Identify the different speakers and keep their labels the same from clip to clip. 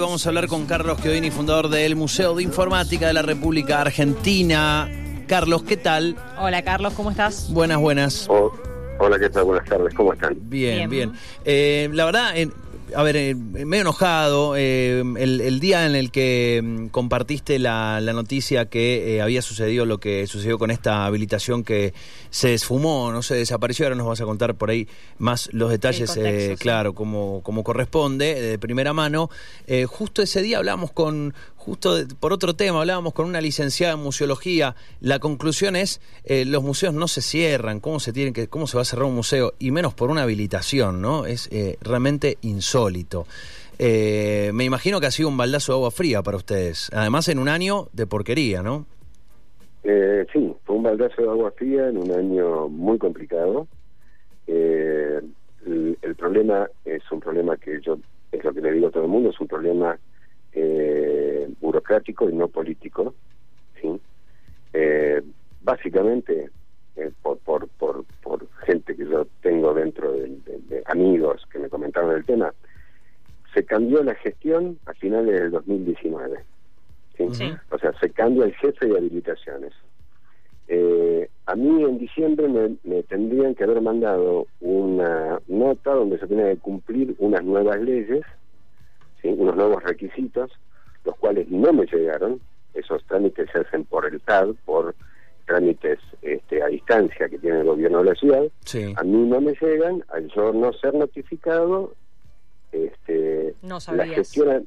Speaker 1: Vamos a hablar con Carlos Chiodini, fundador del Museo de Informática de la República Argentina. Carlos, ¿qué tal?
Speaker 2: Hola Carlos, ¿cómo estás?
Speaker 1: Buenas, buenas.
Speaker 3: Oh, hola, ¿qué tal? Buenas tardes, ¿cómo están?
Speaker 1: Bien, bien.
Speaker 2: Bien.
Speaker 1: Eh, la verdad, eh, a ver, eh, medio enojado. eh, el, el día en el que mm, compartiste la, la noticia que eh, había sucedido lo que sucedió con esta habilitación que se esfumó, no sé, desapareció. Ahora nos vas a contar por ahí más los detalles,
Speaker 2: contexto,
Speaker 1: eh,
Speaker 2: sí.
Speaker 1: claro, como, como corresponde, de primera mano. Justo ese día hablamos con, justo por otro tema, hablábamos con una licenciada en museología. La conclusión es, eh, los museos no se cierran, ¿cómo se tienen que, cómo se va a cerrar un museo? Y menos por una habilitación, ¿no? Es eh, realmente insólito. Eh, me imagino que ha sido un baldazo de agua fría para ustedes. Además, en un año de porquería, ¿no?
Speaker 3: Eh, sí, fue un baldazo de agua fría en un año muy complicado. El, el problema es un problema que yo, es lo que le digo a todo el mundo, es un problema eh, burocrático y no político. ¿sí? Eh, básicamente, eh, por, por, por, por gente que yo tengo dentro de, de- de amigos que me comentaron el tema, se cambió la gestión a finales del 2019. ¿sí?
Speaker 2: Sí.
Speaker 3: O sea, se cambia el jefe de habilitaciones. Eh, a mí en diciembre me, me tendrían que haber mandado una nota donde se tenía que cumplir unas nuevas leyes, ¿sí? unos nuevos requisitos, los cuales no me llegaron. Esos trámites se hacen por el TAD, por trámites este, a distancia que tiene el gobierno de la ciudad.
Speaker 1: Sí.
Speaker 3: A mí no me llegan, al yo no ser notificado, este,
Speaker 2: No
Speaker 3: la gestión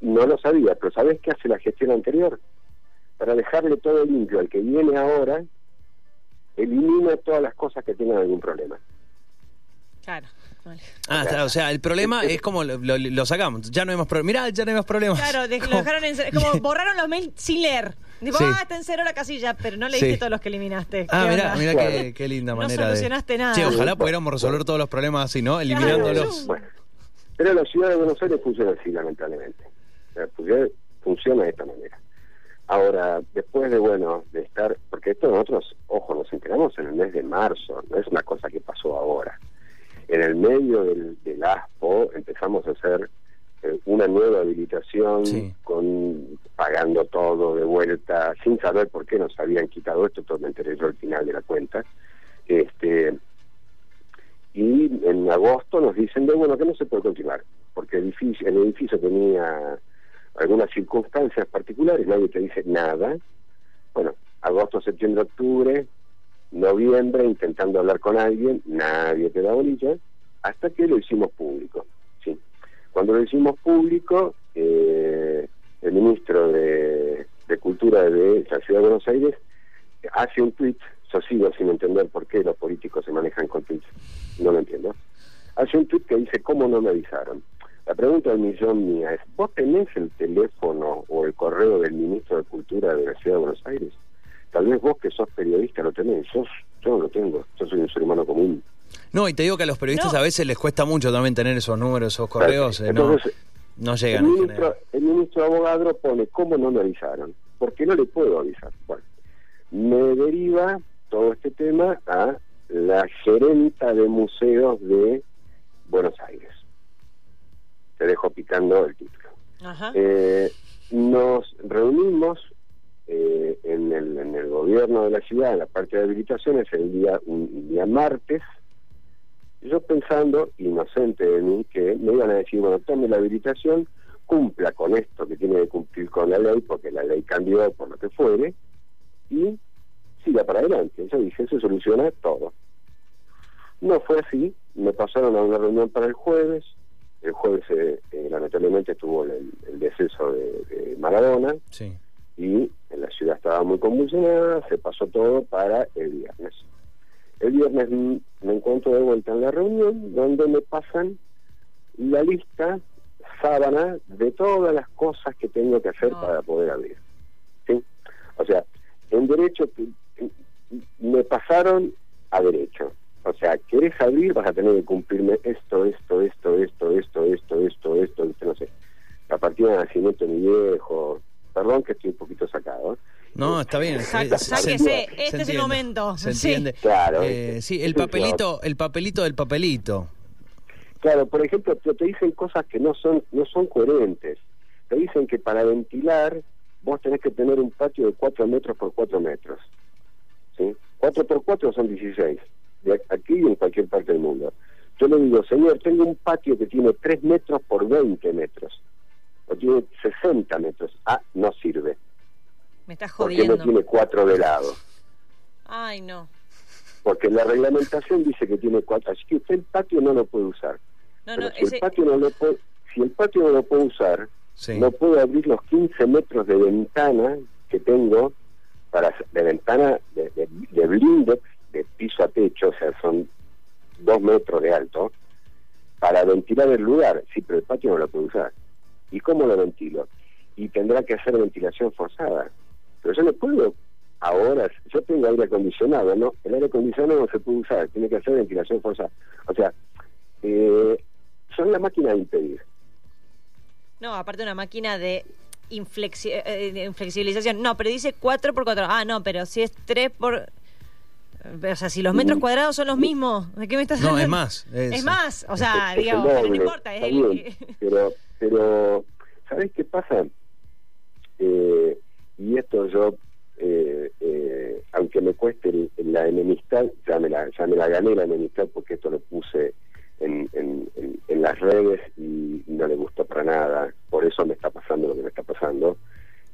Speaker 3: no lo sabía, pero ¿sabes qué hace la gestión anterior? Para dejarle todo limpio al que viene ahora, elimina todas las cosas que tengan algún problema.
Speaker 2: Claro. Vale.
Speaker 1: Ah, está, o sea, el problema es como lo, lo- lo sacamos. Ya no hay más problemas. Mirá, ya no hay más problemas.
Speaker 2: Claro, de- lo dejaron en como borraron los mails sin leer. Tipo,
Speaker 1: Sí.
Speaker 2: ah, está en cero la casilla, pero no leíste
Speaker 1: Sí.
Speaker 2: todos los que eliminaste.
Speaker 1: Ah,
Speaker 2: ¿Qué
Speaker 1: mirá, mirá
Speaker 3: Claro.
Speaker 1: qué, qué linda
Speaker 2: No
Speaker 1: manera de...
Speaker 2: solucionaste nada.
Speaker 1: Che, ojalá pudiéramos resolver todos los problemas así, ¿no? Eliminándolos.
Speaker 3: Bueno, pero la ciudad de Buenos Aires funciona así, lamentablemente. La ciudad funciona de esta manera. Ahora, después de, bueno, de estar, porque esto nosotros, ojo, nos enteramos en el mes de marzo, no es una cosa que pasó ahora. En el medio del, del ASPO empezamos a hacer eh, una nueva habilitación
Speaker 1: Sí.
Speaker 3: con pagando todo de vuelta, sin saber por qué nos habían quitado esto, todo me enteré yo al final de la cuenta. Este, y en agosto nos dicen de bueno que no se puede continuar porque el edificio, el edificio tenía algunas circunstancias particulares nadie te dice nada bueno agosto septiembre octubre noviembre intentando hablar con alguien nadie te da bolilla hasta que lo hicimos público sí cuando lo hicimos público eh, el ministro de, de cultura de la ciudad de Buenos Aires hace un tweet yo sigo sin entender por qué los políticos se manejan con tweets no lo entiendo. Hace un tweet que dice, ¿cómo no me avisaron? La pregunta del millón mía es, ¿vos tenés el teléfono o el correo del ministro de Cultura de la Ciudad de Buenos Aires? Tal vez vos que sos periodista lo tenés, yo, yo no lo tengo, yo soy un ser humano común.
Speaker 1: No, y te digo que a los periodistas
Speaker 2: No.
Speaker 1: a veces les cuesta mucho también tener esos números, esos correos. eh, no,
Speaker 3: Entonces,
Speaker 1: no
Speaker 3: el
Speaker 1: llegan en
Speaker 3: ministro, el ministro abogado pone, ¿cómo no me avisaron? Porque no le puedo avisar. Bueno, me deriva todo este tema a la gerenta de museos de Buenos Aires. Te dejo picando el título.
Speaker 2: Ajá.
Speaker 3: Eh, nos reunimos eh, en, el, en el gobierno de la ciudad, en la parte de habilitaciones, el día, un día martes, yo pensando, inocente de mí, que me iban a decir, bueno, tome la habilitación, cumpla con esto que tiene que cumplir con la ley, porque la ley cambió por lo que fuere, y siga para adelante. Yo dije, se soluciona todo. No fue así, me pasaron a una reunión para el jueves, el jueves eh, eh, lamentablemente estuvo el, el deceso de, de Maradona
Speaker 1: Sí.
Speaker 3: Y en la ciudad estaba muy convulsionada, se pasó todo para el viernes. El viernes me encuentro de vuelta en la reunión donde me pasan la lista sábana de todas las cosas que tengo que hacer
Speaker 2: No.
Speaker 3: para poder abrir. ¿Sí? O sea, en derecho me pasaron a derecho. O sea, querés abrir, vas a tener que cumplirme esto, esto, esto, esto, esto, esto, esto, esto, esto, no sé. La partida de nacimiento de mi viejo. Perdón que estoy un poquito sacado. ¿eh?
Speaker 1: No, está bien. Se- se-
Speaker 2: sáquese,
Speaker 1: se
Speaker 2: este es el momento.
Speaker 1: Se
Speaker 2: Sí.
Speaker 1: entiende.
Speaker 3: Claro,
Speaker 1: Eh,
Speaker 3: ¿viste?
Speaker 1: sí, el papelito, el papelito del papelito.
Speaker 3: Claro, por ejemplo, te, te dicen cosas que no son no son coherentes. dicen que para ventilar vos tenés que tener un patio de 4 metros por 4 metros. ¿sí? 4 por 4 son 16, de aquí y en cualquier parte del mundo. Yo le digo, señor, tengo un patio que tiene 3 metros por 20 metros, o tiene 60 metros. Ah, no sirve,
Speaker 2: Me estás
Speaker 3: porque
Speaker 2: jodiendo.
Speaker 3: no tiene 4 de lado.
Speaker 2: Ay, no.
Speaker 3: Porque la reglamentación dice que tiene 4, así que usted el patio no lo puede usar.
Speaker 2: No,
Speaker 3: Pero
Speaker 2: no,
Speaker 3: si
Speaker 2: ese-
Speaker 3: el patio no lo puede, si el patio no lo puede usar,
Speaker 1: Sí.
Speaker 3: no puedo abrir los 15 metros de ventana que tengo para de ventana de, de, de blindex de piso a techo, o sea, son dos metros de alto, para ventilar el lugar. Sí, pero el patio no lo puedo usar. ¿Y cómo lo ventilo? Y tendrá que hacer ventilación forzada. Pero yo no puedo ahora, yo tengo aire acondicionado, ¿no? El aire acondicionado no se puede usar, tiene que hacer ventilación forzada. O sea, eh, son la máquina de impedir.
Speaker 2: No, aparte una máquina de, inflexi- eh, de inflexibilización. No, pero dice 4 por 4. Ah, no, pero si es 3 por... O sea, si los metros cuadrados son los mismos, ¿de qué me estás
Speaker 1: No,
Speaker 2: hablando?
Speaker 1: es más. Es,
Speaker 2: Es más, o sea, digamos, pero no importa. Es el-
Speaker 3: pero, pero, ¿sabés qué pasa? Eh, y esto yo, eh, eh, aunque me cueste el- la enemistad, ya me la, ya me la gané la enemistad porque esto lo puse en, en, en- las redes y no le gustó para nada, por eso me está pasando lo que me está pasando.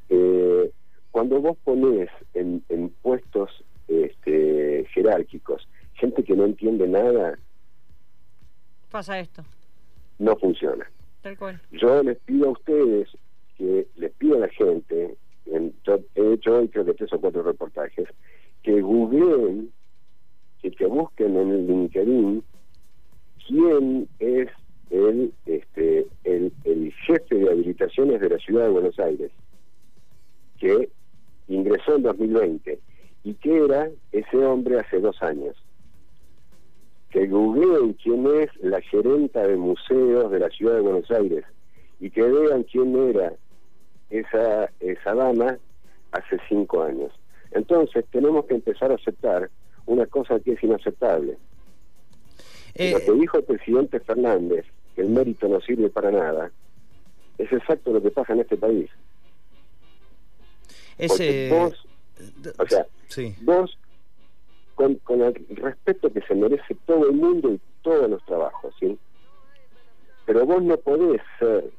Speaker 3: Eh, cuando vos ponés en, en puestos este, jerárquicos gente que no entiende nada,
Speaker 2: Pasa esto,
Speaker 3: ciudad de Buenos Aires, que ingresó en 2020, y que era ese hombre hace dos años que googleen quién es la gerenta de museos de la ciudad de Buenos Aires y que vean quién era esa, esa dama hace cinco años. Entonces tenemos que empezar a aceptar una cosa que es inaceptable.
Speaker 1: Eh,
Speaker 3: lo que dijo el presidente Fernández, que el mérito no sirve para nada, es exacto lo que pasa en este país.
Speaker 1: Ese,
Speaker 3: vos, o sea,
Speaker 1: sí.
Speaker 3: vos, con, con el respeto que se merece todo el mundo y todos los trabajos, ¿sí? Pero vos no podés ser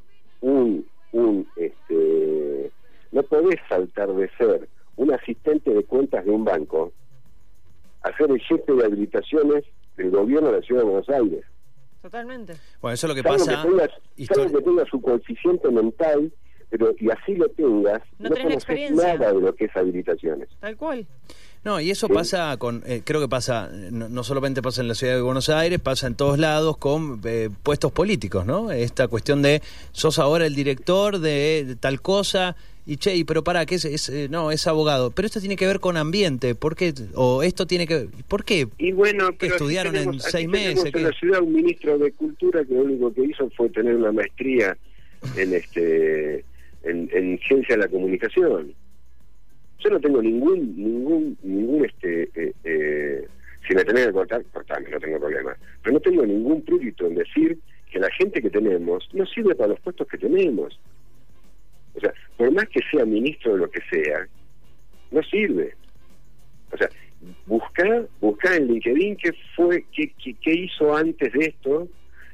Speaker 3: un, un, este, no podés saltar de ser un asistente de cuentas de un banco a ser el jefe de habilitaciones del gobierno de la Ciudad de Buenos Aires.
Speaker 2: Totalmente.
Speaker 1: Bueno, eso es lo que
Speaker 3: Salvo
Speaker 1: pasa.
Speaker 3: que tengas,
Speaker 1: histori-
Speaker 3: salvo que tengas su coeficiente mental, pero y así lo tengas,
Speaker 2: No
Speaker 3: no,
Speaker 2: tenés
Speaker 3: conoces
Speaker 2: experiencia.
Speaker 3: nada de lo que es habilitaciones.
Speaker 2: Tal cual.
Speaker 1: No, y eso
Speaker 3: Sí.
Speaker 1: pasa con, eh, creo que pasa, no, no solamente pasa en la ciudad de Buenos Aires, pasa en todos lados con eh, puestos políticos, ¿no? Esta cuestión de, sos ahora el director de, de tal cosa, y che, y pero para, que es, es, eh, no, es abogado, pero esto tiene que ver con ambiente, ¿por qué? O esto tiene que, ¿por qué?
Speaker 3: Y bueno, pero
Speaker 1: estudiaron en
Speaker 3: tenemos-
Speaker 1: seis meses,
Speaker 3: En
Speaker 1: ¿qué?
Speaker 3: la ciudad un ministro de Cultura que lo único que hizo fue tener una maestría en este en, en ciencia de la comunicación. Yo no tengo ningún ningún ningún este eh, eh, si me tenés que cortar, cortame, no tengo problema. Pero no tengo ningún prurito en decir que la gente que tenemos no sirve para los puestos que tenemos. O sea, por más que sea ministro de lo que sea, no sirve. O sea, buscar buscar en LinkedIn qué fue qué, qué, qué hizo antes de esto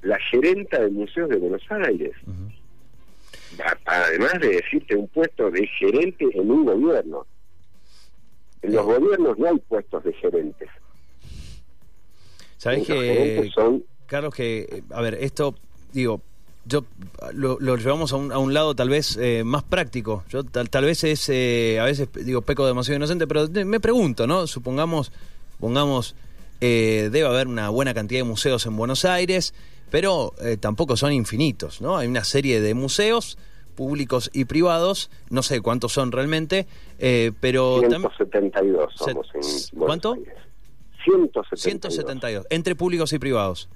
Speaker 3: la gerenta de museos de Buenos Aires. Además de decirte un puesto de gerente en un gobierno. En los gobiernos no hay puestos de gerentes.
Speaker 1: ¿Sabés que,
Speaker 3: son
Speaker 1: Carlos, que, a ver, esto, digo, yo lo, lo llevamos a un, a un lado tal vez eh, más práctico. Yo tal, tal vez es, eh, a veces digo, peco demasiado inocente, pero me pregunto, ¿no? Supongamos, pongamos, eh, debe haber una buena cantidad de museos en Buenos Aires, pero eh, tampoco son infinitos, ¿no? Hay una serie de museos públicos y privados, no sé cuántos son realmente, eh, pero también
Speaker 3: 172 somos en Buenos
Speaker 1: ¿cuánto?
Speaker 3: Aires. 172.
Speaker 1: 172, entre públicos y privados.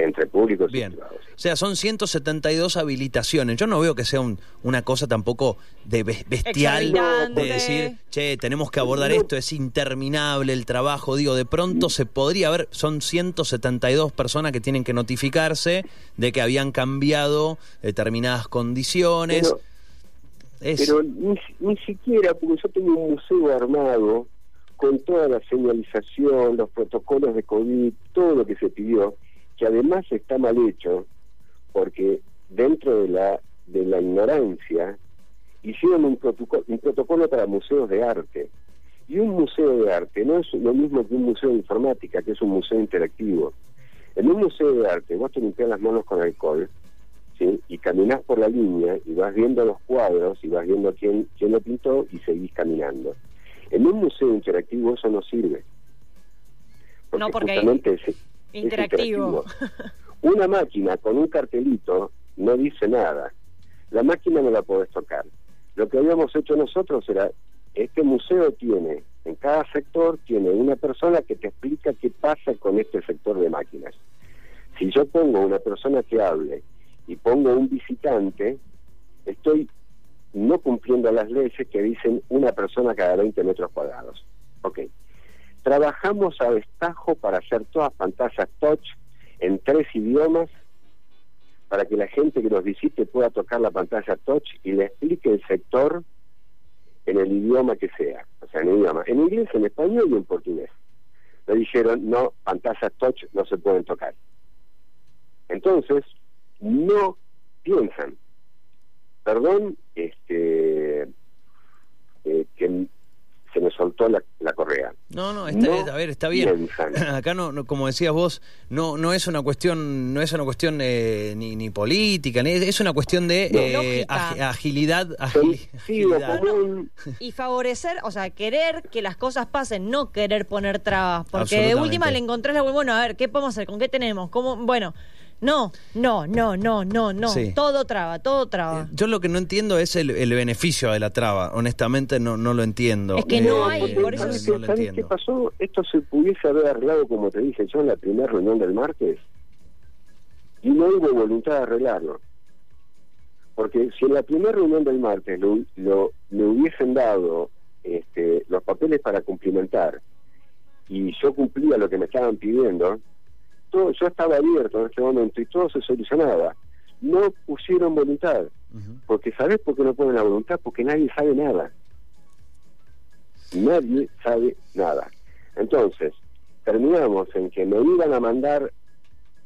Speaker 3: Entre públicos
Speaker 1: Bien.
Speaker 3: y privados.
Speaker 1: O sea, son 172 habilitaciones. Yo no veo que sea un- una cosa tampoco de bes- bestial de decir, che, tenemos que abordar
Speaker 3: No.
Speaker 1: esto, es interminable el trabajo. Digo, de pronto se podría ver, son 172 personas que tienen que notificarse de que habían cambiado determinadas condiciones.
Speaker 3: Pero-
Speaker 1: es,
Speaker 3: Pero ni, ni siquiera, porque yo tengo un museo armado con toda la señalización, los protocolos de COVID, todo lo que se pidió, que además está mal hecho, porque dentro de la, de la ignorancia hicieron un protocolo, un protocolo para museos de arte. Y un museo de arte no es lo mismo que un museo de informática, que es un museo interactivo. En un museo de arte vos te limpias las manos con alcohol, ¿sí? y caminás por la línea y vas viendo los cuadros y vas viendo quién, quién lo pintó y seguís caminando. En un museo interactivo eso no sirve.
Speaker 2: No, porque
Speaker 3: justamente
Speaker 2: Interactivo.
Speaker 3: Una máquina con un cartelito no dice nada. La máquina no la podés tocar. Lo que habíamos hecho nosotros era, este museo tiene, en cada sector tiene una persona que te explica qué pasa con este sector de máquinas. Si yo pongo una persona que hable y pongo un visitante, estoy no cumpliendo las leyes que dicen una persona cada 20 metros cuadrados. Ok. Trabajamos a destajo para hacer todas pantallas touch en tres idiomas para que la gente que nos visite pueda tocar la pantalla touch y le explique el sector en el idioma que sea, o sea, en el idioma, en inglés, en español y en portugués. Le dijeron, no, pantallas touch no se pueden tocar. Entonces, no piensan. Perdón, este, eh, que soltó la, la correa.
Speaker 1: no, no, está,
Speaker 3: no
Speaker 1: a ver, está bien.
Speaker 3: piensan.
Speaker 1: Acá no, no, como decías vos, no, no es una cuestión, no es una cuestión eh, ni, ni política, ni, es una cuestión de
Speaker 3: No.
Speaker 1: eh, agilidad, agili-
Speaker 3: Sentido
Speaker 1: agilidad.
Speaker 3: común,
Speaker 2: y favorecer, o sea, querer que las cosas pasen, no querer poner trabas, porque de última le encontrás la bueno, a ver, ¿qué podemos hacer? ¿Con qué tenemos? ¿Cómo? Bueno, no, no, no, no, no, no,
Speaker 1: Sí.
Speaker 2: todo traba, todo traba.
Speaker 1: Yo lo que no entiendo es el, el beneficio de la traba. Honestamente, no, no lo entiendo.
Speaker 2: Es que no
Speaker 1: Eh,
Speaker 2: hay, por eso
Speaker 1: no,
Speaker 2: es-
Speaker 1: no
Speaker 3: ¿sabes
Speaker 1: lo
Speaker 3: ¿sabés qué pasó? Esto se pudiese haber arreglado, como te dije yo, en la primera reunión del martes. Y no hubo voluntad de arreglarlo. Porque si en la primera reunión del martes lo, lo- le hubiesen dado este, los papeles para cumplimentar y yo cumplía lo que me estaban pidiendo, todo, yo estaba abierto en este momento y todo se solucionaba. No pusieron voluntad.
Speaker 1: Ujú.
Speaker 3: Porque ¿sabes por qué no ponen la voluntad? Porque nadie sabe nada. Nadie sabe nada. Entonces, terminamos en que me iban a mandar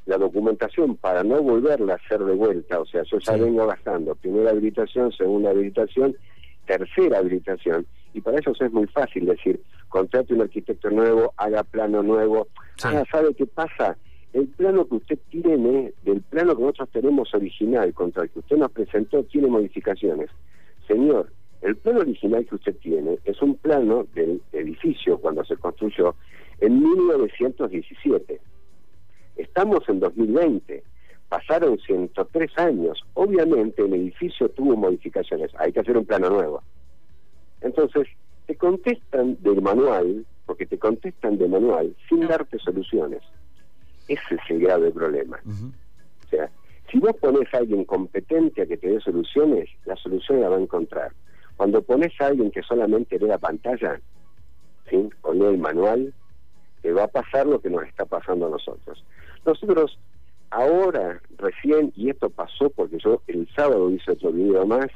Speaker 3: la documentación para no volverla a hacer de vuelta. O sea, yo ya
Speaker 1: Sí.
Speaker 3: vengo gastando primera habilitación, segunda habilitación, tercera habilitación. Y para ellos es muy fácil decir, contrate un arquitecto nuevo, haga plano nuevo.
Speaker 1: Sí.
Speaker 3: Ah, ¿sabe qué pasa? El plano que usted tiene, del plano que nosotros tenemos original, contra el que usted nos presentó, tiene modificaciones. Señor, el plano original que usted tiene es un plano del edificio cuando se construyó en 1917. Estamos en 2020. Pasaron 103 años. Obviamente el edificio tuvo modificaciones. Hay que hacer un plano nuevo. Entonces, te contestan del manual, porque te contestan de manual, sin darte soluciones. Ese es el grave problema. O sea, si vos pones a alguien competente a que te dé soluciones, la solución la va a encontrar. Cuando pones a alguien que solamente lee la pantalla, ¿sí? o lee el manual, te va a pasar lo que nos está pasando a nosotros. Nosotros ahora, recién, y esto pasó porque yo el sábado hice otro video más,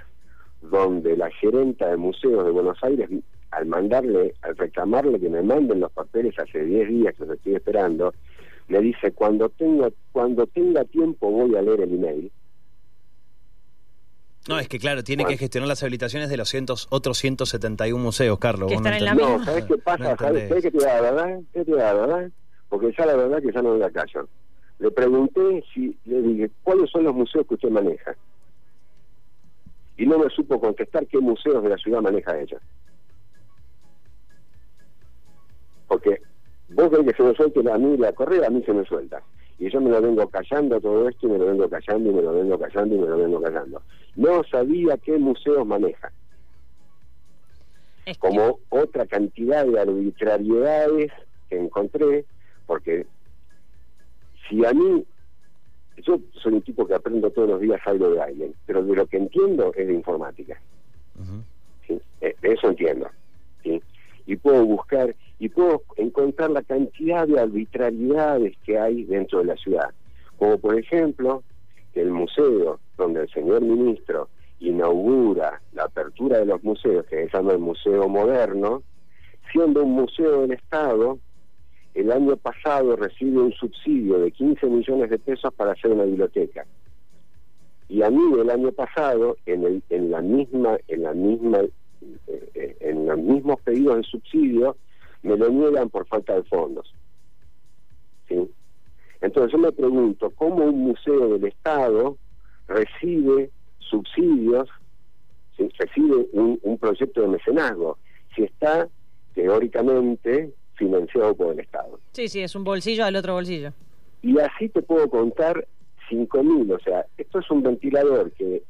Speaker 3: donde la gerenta de museos de Buenos Aires, al mandarle, al reclamarle que me manden los papeles hace 10 días que los estoy esperando, me dice, cuando tenga, cuando tenga tiempo voy a leer el email.
Speaker 1: No, es que claro, tiene
Speaker 3: Bueno.
Speaker 1: que gestionar las habilitaciones de los cientos, otros 171 museos, Carlos.
Speaker 2: Que
Speaker 1: vos no
Speaker 2: están en la.
Speaker 3: No, ¿sabes qué pasa?
Speaker 1: No
Speaker 3: ¿Sabes,
Speaker 1: entendés.
Speaker 3: ¿Sabes qué te da la verdad? ¿Qué te da la verdad? Porque ya la verdad que ya no me la callo. Le pregunté si, le dije, ¿cuáles son los museos que usted maneja? Y no me supo contestar qué museos de la ciudad maneja ella. Vos querés que se me suelte a mí la correa, a mí se me suelta. Y yo me lo vengo callando todo esto y me lo vengo callando y me lo vengo callando y me lo vengo callando. No sabía qué museos maneja
Speaker 2: Es que-
Speaker 3: como otra cantidad de arbitrariedades que encontré, porque si a mí yo soy un tipo que aprendo todos los días algo de alguien, pero de lo que entiendo es de informática. ¿sí? Eh, de eso entiendo. ¿sí? Y puedo buscar y puedo encontrar la cantidad de arbitrariedades que hay dentro de la ciudad. Como por ejemplo, el museo donde el señor ministro inaugura la apertura de los museos, que se llama el Museo Moderno, siendo un museo del Estado, el año pasado recibe un subsidio de 15 millones de pesos para hacer una biblioteca. Y a mí el año pasado, en, el, en la misma, en la misma, eh, eh, en los mismos pedidos de subsidio, me lo niegan por falta de fondos. ¿Sí? Entonces yo me pregunto, ¿cómo un museo del Estado recibe subsidios, recibe un, un proyecto de mecenazgo, si está teóricamente financiado por el Estado?
Speaker 2: Sí, sí, es un bolsillo al otro bolsillo.
Speaker 3: Y así te puedo contar 5.000, o sea, esto es un ventilador que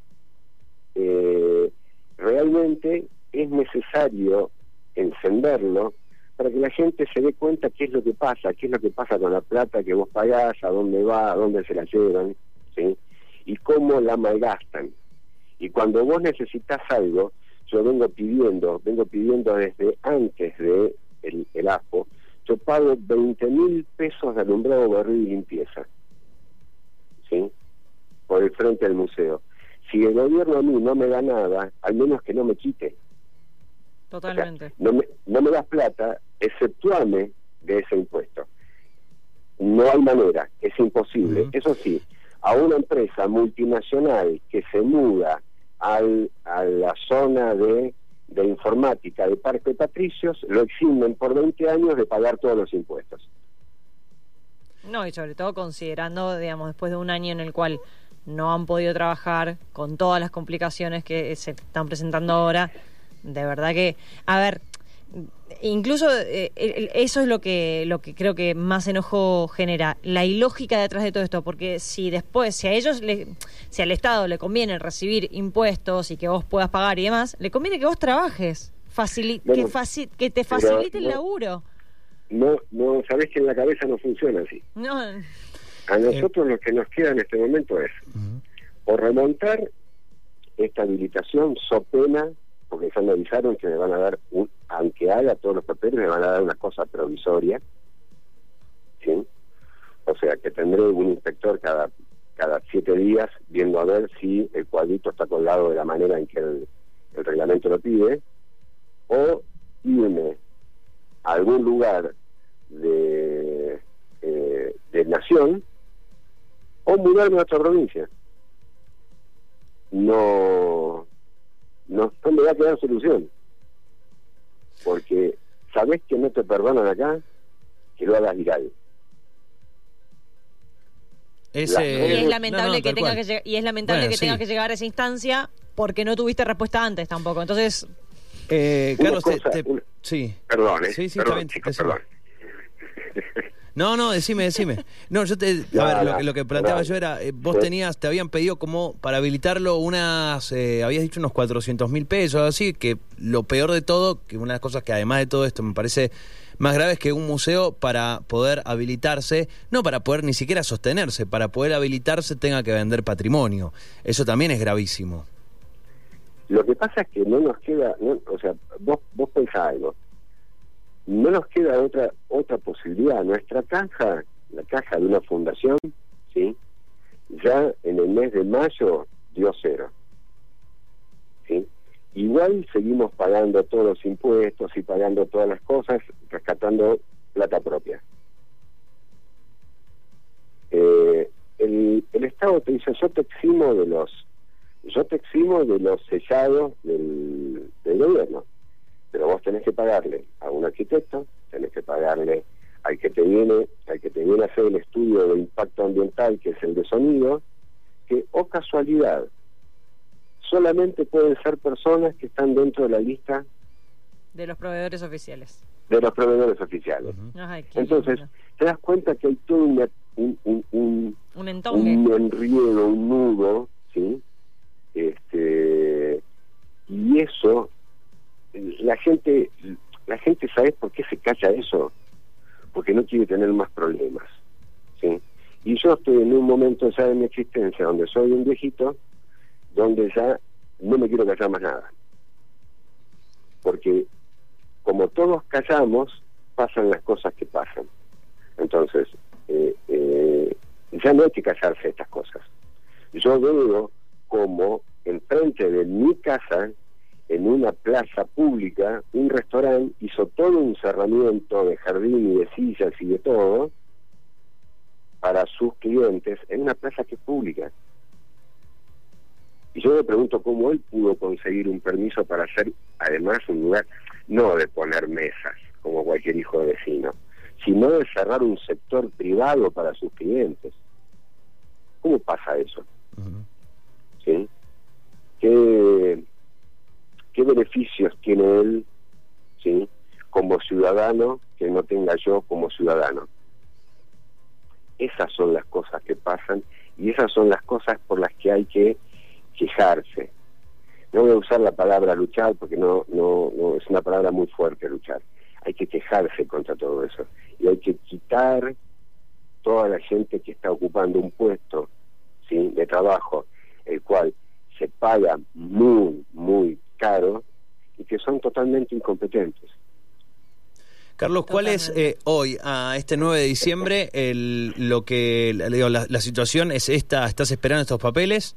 Speaker 3: eh, realmente es necesario encenderlo para que la gente se dé cuenta qué es lo que pasa, qué es lo que pasa con la plata que vos pagás, a dónde va, a dónde se la llevan, ¿sí? y cómo la malgastan. Y cuando vos necesitas algo, yo vengo pidiendo, vengo pidiendo desde antes de el, el AFO, yo pago 20 mil pesos de alumbrado, barrio y limpieza, ¿sí? Por el frente del museo. Si el gobierno a mí no me da nada, al menos que no me quite.
Speaker 2: Totalmente.
Speaker 3: no, me, no me das plata, exceptuame de ese impuesto. No hay manera, es imposible. Eso sí, a una empresa multinacional que se muda al, a la zona de, de informática de Parque Patricios, lo eximen por 20 años de pagar todos los impuestos.
Speaker 2: No, y sobre todo considerando, digamos, después de un año en el cual no han podido trabajar con todas las complicaciones que se están presentando ahora, de verdad que, a ver, incluso eh, eso es lo que lo que creo que más enojo genera la ilógica detrás de todo esto porque si después si a ellos le, si al Estado le conviene recibir impuestos y que vos puedas pagar y demás le conviene que vos trabajes facili
Speaker 3: Bueno,
Speaker 2: que, faci que te facilite el laburo.
Speaker 3: No, no, sabés que en la cabeza no funciona así.
Speaker 2: no.
Speaker 3: A nosotros lo que nos queda en este momento es o remontar esta habilitación so pena, porque ya me avisaron que me van a dar, un, aunque haga todos los papeles, me van a dar una cosa provisoria, ¿sí? O sea, que tendré un inspector cada cada siete días viendo a ver si el cuadrito está colgado de la manera en que el, reglamento lo pide, o irme a algún lugar de, eh, de nación o mudarme a otra provincia. No, no, no me va a quedar solución. Porque sabes que no te perdonan acá, que lo hagas viral.
Speaker 1: Es,
Speaker 3: La-
Speaker 1: eh,
Speaker 2: y es lamentable
Speaker 1: no,
Speaker 2: que tenga
Speaker 1: cual.
Speaker 2: que lleg- y es lamentable
Speaker 1: Bueno,
Speaker 2: que tengas
Speaker 1: sí.
Speaker 2: que llegar a esa instancia porque no tuviste respuesta antes tampoco entonces
Speaker 1: Eh, Carlos, te-
Speaker 3: cosa,
Speaker 1: te-
Speaker 3: una-
Speaker 1: sí.
Speaker 3: Perdón, ¿eh?
Speaker 1: Sí, sí, está
Speaker 3: perdón, chicos, perdón.
Speaker 1: No, no, decime, decime. No, yo te. A ver, lo, que- lo que planteaba yo era. eh, vos tenías, te habían pedido como para habilitarlo unas. eh, habías dicho unos 400 mil pesos, así. Que lo peor de todo, que una de las cosas que además de todo esto me parece más grave es que un museo para poder habilitarse, no para poder ni siquiera sostenerse, para poder habilitarse tenga que vender patrimonio. Eso también es gravísimo.
Speaker 3: Lo que pasa es que no nos queda, no- o sea, vos, vos pensás algo, no nos queda otra otra posibilidad. Nuestra caja, la caja de una fundación, ¿sí? ya en el mes de mayo dio cero. ¿sí? Igual seguimos pagando todos los impuestos y pagando todas las cosas, rescatando plata propia. Eh, el, el Estado te dice, yo te eximo de los yo te eximo de los sellados del, del gobierno, pero vos tenés que pagarle a un arquitecto, tenés que pagarle al que te viene, al que te viene a hacer el estudio de impacto ambiental, que es el de sonido, que, o casualidad, solamente pueden ser personas que están dentro de la lista
Speaker 2: de los proveedores oficiales
Speaker 3: de los proveedores oficiales.
Speaker 2: Ay,
Speaker 3: Entonces,
Speaker 2: lindo.
Speaker 3: te das cuenta que hay todo una- un, un, un,
Speaker 2: un entongue
Speaker 3: un enriedo, un nudo, tener más problemas, ¿sí? Y yo estoy en un momento ya de mi existencia donde soy un viejito, donde ya no me quiero callar más nada. Porque como todos callamos, pasan las cosas que pasan. Entonces, eh, eh, ya no hay que callarse estas cosas. Yo veo como enfrente de mi casa, en una plaza pública, un restaurante hizo todo un cerramiento de jardín y de sillas y de todo para sus clientes en una plaza que es pública. Y yo me pregunto cómo él pudo conseguir un permiso para hacer además un lugar, no de poner mesas, como cualquier hijo de vecino, sino de cerrar un sector privado para sus clientes. ¿Cómo pasa eso? ¿Sí? ¿Qué, ¿Qué beneficios tiene él ¿sí? como ciudadano que no tenga yo como ciudadano? Esas son las cosas que pasan y esas son las cosas por las que hay que quejarse. No voy a usar la palabra luchar porque no, no, no es una palabra muy fuerte luchar. Hay que quejarse contra todo eso y hay que quitar toda la gente que está ocupando un puesto ¿sí? de trabajo, el cual se paga muy, muy caro y que son totalmente incompetentes.
Speaker 1: Carlos, ¿cuál es eh, hoy, a este 9 de diciembre, el, lo que la, la, situación es esta? ¿Estás esperando estos papeles?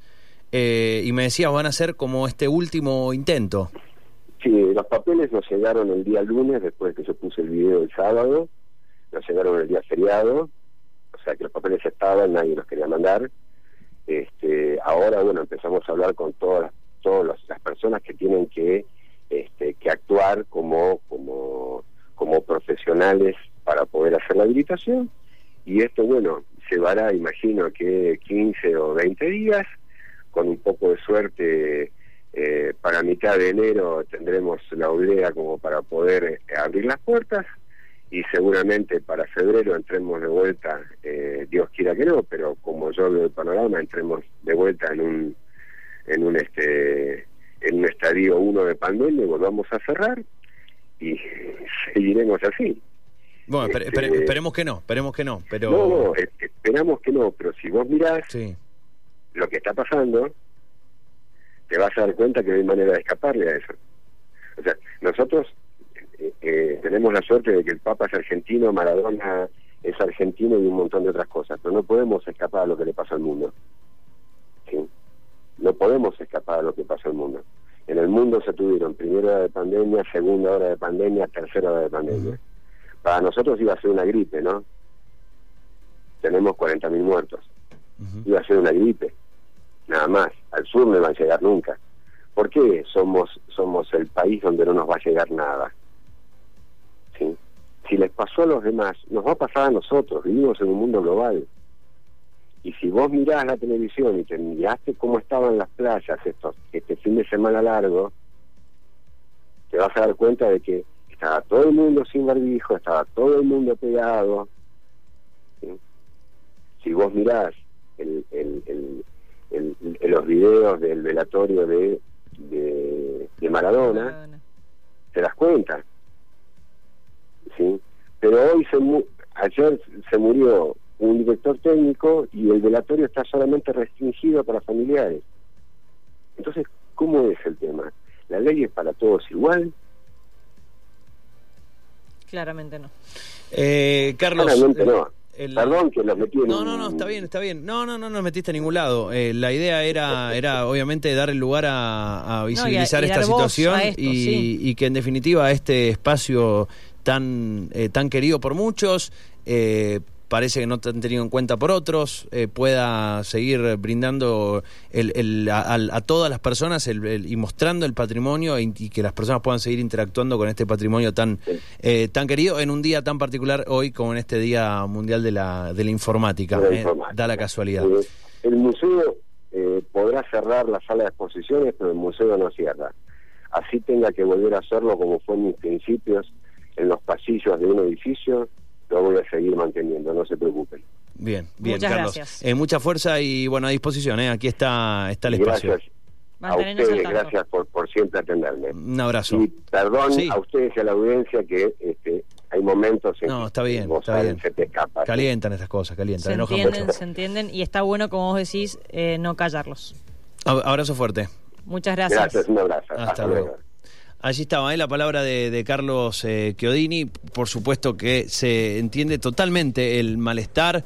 Speaker 1: Eh, y me decías, van a ser como este último intento.
Speaker 3: Sí, los papeles nos llegaron el día lunes, después que se puso el video el sábado, nos llegaron el día feriado, o sea que los papeles estaban, nadie los quería mandar. Este, ahora, bueno, empezamos a hablar con todas, todas las personas que tienen que, este, que actuar como, como profesionales para poder hacer la habilitación. Y esto, bueno, llevará, imagino que 15 o 20 días, con un poco de suerte eh, para mitad de enero tendremos la idea como para poder eh, abrir las puertas. Y seguramente para febrero entremos de vuelta, eh, Dios quiera que no, pero como yo veo el panorama, entremos de vuelta en un en un este en un estadio 1 de pandemia volvamos a cerrar y seguiremos así.
Speaker 1: Bueno, este, esperemos que no, esperemos que no, pero...
Speaker 3: No, no, esperamos que no, pero si vos mirás lo que está pasando, te vas a dar cuenta que no hay manera de escaparle a eso. O sea, nosotros eh, eh, tenemos la suerte de que el Papa es argentino, Maradona es argentino y un montón de otras cosas, pero no podemos escapar a lo que le pasa al mundo. ¿sí? No podemos escapar a lo que pasa al mundo. En el mundo se tuvieron primera hora de pandemia, segunda hora de pandemia, tercera hora de pandemia. Para nosotros iba a ser una gripe, ¿no? Tenemos 40.000 muertos. Iba a ser una gripe, nada más. Al sur no va a llegar nunca. ¿Por qué somos, somos el país donde no nos va a llegar nada? ¿Sí? Si les pasó a los demás, nos va a pasar a nosotros. Vivimos en un mundo global. Y si vos mirás la televisión y te miraste cómo estaban las playas estos, este fin de semana largo, te vas a dar cuenta de que estaba todo el mundo sin barbijo, estaba todo el mundo pegado. Si vos mirás el, el, los videos del velatorio de, de, Maradona, te das cuenta. ¿sí? Pero hoy, se ayer se murió un director técnico y el velatorio está solamente restringido para familiares. Entonces, ¿cómo es el tema? ¿La ley es para todos igual?
Speaker 2: Claramente no.
Speaker 1: Eh, Carlos.
Speaker 3: Claramente no. Perdón que los metí en
Speaker 1: No, no, no, está bien, está bien. No, no, no nos metiste a ningún lado. Eh, la idea era, era obviamente dar el lugar a, visibilizar esta situación y, que en definitiva este espacio tan, eh, tan querido por muchos, eh, parece que no te han tenido en cuenta por otros, eh, pueda seguir brindando el, a, todas las personas y mostrando el patrimonio y, que las personas puedan seguir interactuando con este patrimonio tan, eh, tan querido en un día tan particular hoy como en este Día Mundial de la, de la Informática. Eh, da la casualidad.
Speaker 3: el museo podrá cerrar la sala de exposiciones, pero el museo no cierra. Así tenga que volver a hacerlo como fue en mis principios, en los pasillos de un edificio, lo a seguir manteniendo, no se preocupen.
Speaker 1: Bien, bien, Muchas Carlos. Gracias. Eh, mucha fuerza y bueno, a disposición, ¿eh? aquí está, está el espacio.
Speaker 3: Gracias. A ustedes, gracias por, siempre atenderme.
Speaker 1: Un abrazo.
Speaker 3: Y perdón a ustedes y a la audiencia que este, hay momentos en
Speaker 1: no, está bien,
Speaker 3: que
Speaker 1: está bien.
Speaker 3: se te escapa.
Speaker 1: Calientan estas cosas, calientan.
Speaker 2: Se entienden, se entienden y está bueno, como vos decís, eh, no callarlos.
Speaker 1: Abrazo fuerte.
Speaker 2: Muchas gracias.
Speaker 3: Gracias, un abrazo.
Speaker 1: Hasta, luego. Allí estaba ¿eh? la palabra de, de Carlos eh, Chiodini. Por supuesto que se entiende totalmente el malestar.